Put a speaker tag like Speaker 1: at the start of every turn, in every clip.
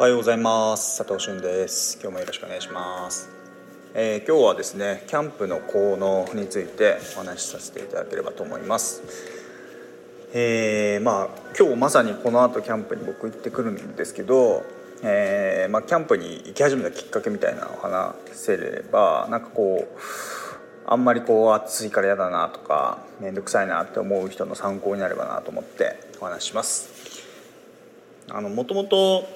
Speaker 1: おはようございます。佐藤俊です。今日もよろしくお願いします、えー今日はですねキャンプの効能についてお話しさせていただければと思います。えーまあ今日まさにこの後キャンプに僕行ってくるんですけど、えーまあ、キャンプに行き始めたきっかけみたいなのを話せればなんかこうあんまりこう暑いから嫌だなとか面倒くさいなって思う人の参考になればなと思ってお話します。あのもともと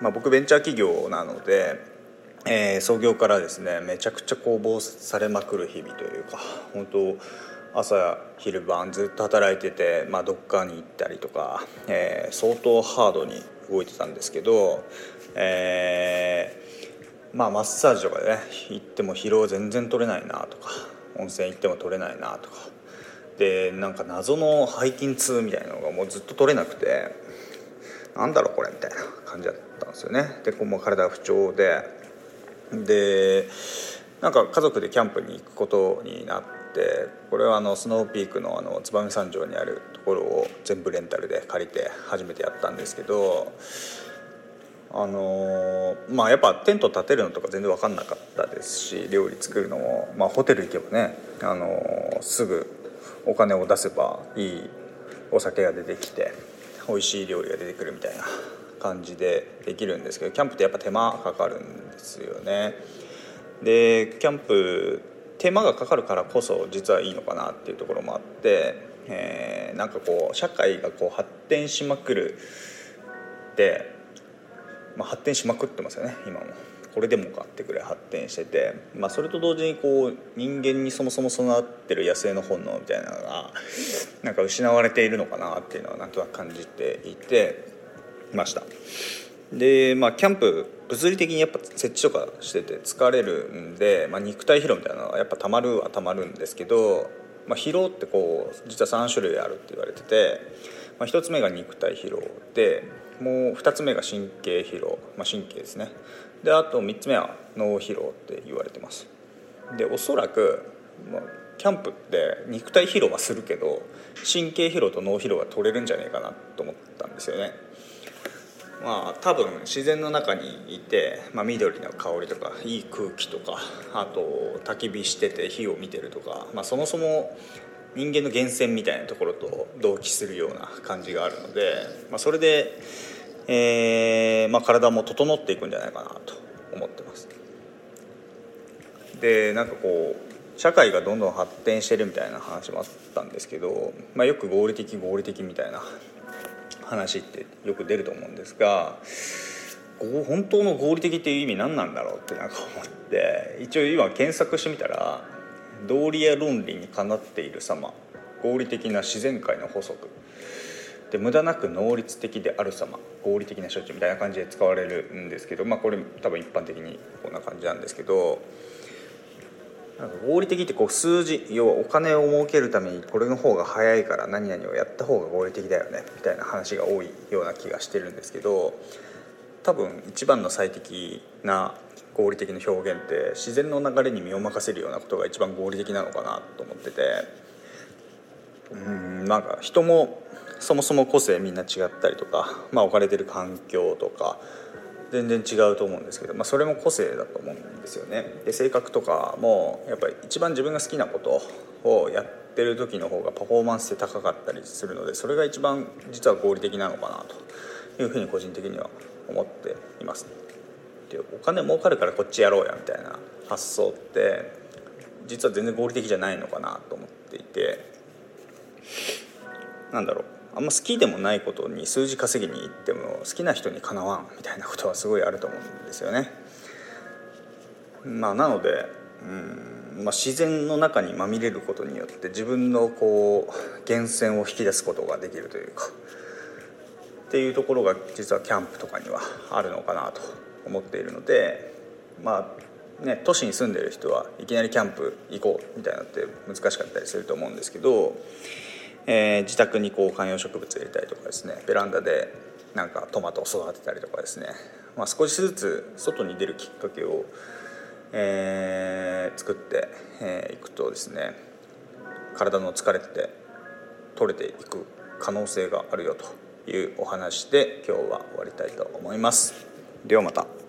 Speaker 1: まあ、僕ベンチャー企業なので、えー創業からですねめちゃくちゃ攻防されまくる日々というか本当朝昼晩ずっと働いてて、まあ、どっかに行ったりとか、えー相当ハードに動いてたんですけど、えーまあマッサージとかでね行っても疲労全然取れないなとか温泉行っても取れないなとかでなんか謎の背筋痛みたいなのがもうずっと取れなくてなんだろうこれみたいな感じだったんですよね。でこうもう体不調で。でなんか家族でキャンプに行くことになってこれはあのスノーピークのあの燕三条にあるところを全部レンタルで借りて初めてやったんですけどあのまあやっぱテント立てるのとか全然分かんなかったですし料理作るのも、まあ、ホテル行けばね、あのすぐお金を出せばいいお酒が出てきて美味しい料理が出てくるみたいな感じでできるんですけどキャンプってやっぱ手間かかるんですよね。でキャンプ手間がかかるからこそ実はいいのかなっていうところもあって、えーなんかこう社会がこう発展しまくるってまあ、発展しまくってますよね今も。これでもかってくらい発展してて、まあ、それと同時にこう人間にそもそも備わってる野生の本能みたいなのがなんか失われているのかなっていうのはなんとなく感じていてました。でまあキャンプ物理的にやっぱ設置とかしてて疲れるんで、まあ、肉体疲労みたいなのはやっぱたまるはたまるんですけど、まあ、疲労ってこう実は3種類あるって言われてて、まあ、1つ目が肉体疲労でもう2つ目が神経疲労、まあ、神経ですね。であと3つ目は脳疲労って言われてます。でおそらく、まあ、キャンプって肉体疲労はするけど神経疲労と脳疲労が取れるんじゃないかなと思ったんですよね。まあ多分自然の中にいて、まあ、緑の香りとかいい空気とかあと焚き火してて火を見てるとか、まあ、そもそも人間の源泉みたいなところと同期するような感じがあるので、まあ、それで、えーまあ、体も整っていくんじゃないかなと思ってます。でなんかこう社会がどんどん発展してるみたいな話もあったんですけど、まあ、よく合理的合理的みたいな 話ってよく出ると思うんですが本当の合理的っていう意味何なんだろうってなんか思って一応今検索してみたら道理や論理にかなっている様合理的な自然界の法則で無駄なく能率的である様合理的な処置みたいな感じで使われるんですけど、まあ、これ多分一般的にこんな感じなんですけど合理的ってこう数字要はお金を儲けるためにこれの方が早いから何々をやった方が合理的だよねみたいな話が多いような気がしてるんですけど多分一番の最適な合理的な表現って自然の流れに身を任せるようなことが一番合理的なのかなと思っててうんなんか人もそもそも個性みんな違ったりとか、まあ、置かれてる環境とか全然違うと思うんですけど、まあ、それも個性だと思うんですよね。で性格とかもやっぱり一番自分が好きなことをやってる時の方がパフォーマンスって高かったりするのでそれが一番実は合理的なのかなというふうに個人的には思っています。でお金儲かるからこっちやろうやみたいな発想って実は全然合理的じゃないのかなと思っていてなんだろう。あんま好きでもないことに数字稼ぎに行っても好きな人にかなわんみたいなことはすごいあると思うんですよね。まあ、なのでうん、まあ、自然の中にまみれることによって自分のこう源泉を引き出すことができるというか。っていうところが実はキャンプとかにはあるのかなと思っているので。まあね都市に住んでる人はいきなりキャンプ行こうみたいなって難しかったりすると思うんですけど、えー自宅にこう観葉植物入れたりとかですねベランダでなんかトマトを育てたりとかですね、まあ、少しずつ外に出るきっかけを、えー作ってい、えーくとですね体の疲れって取れていく可能性があるよというお話で今日は終わりたいと思います。ではまた。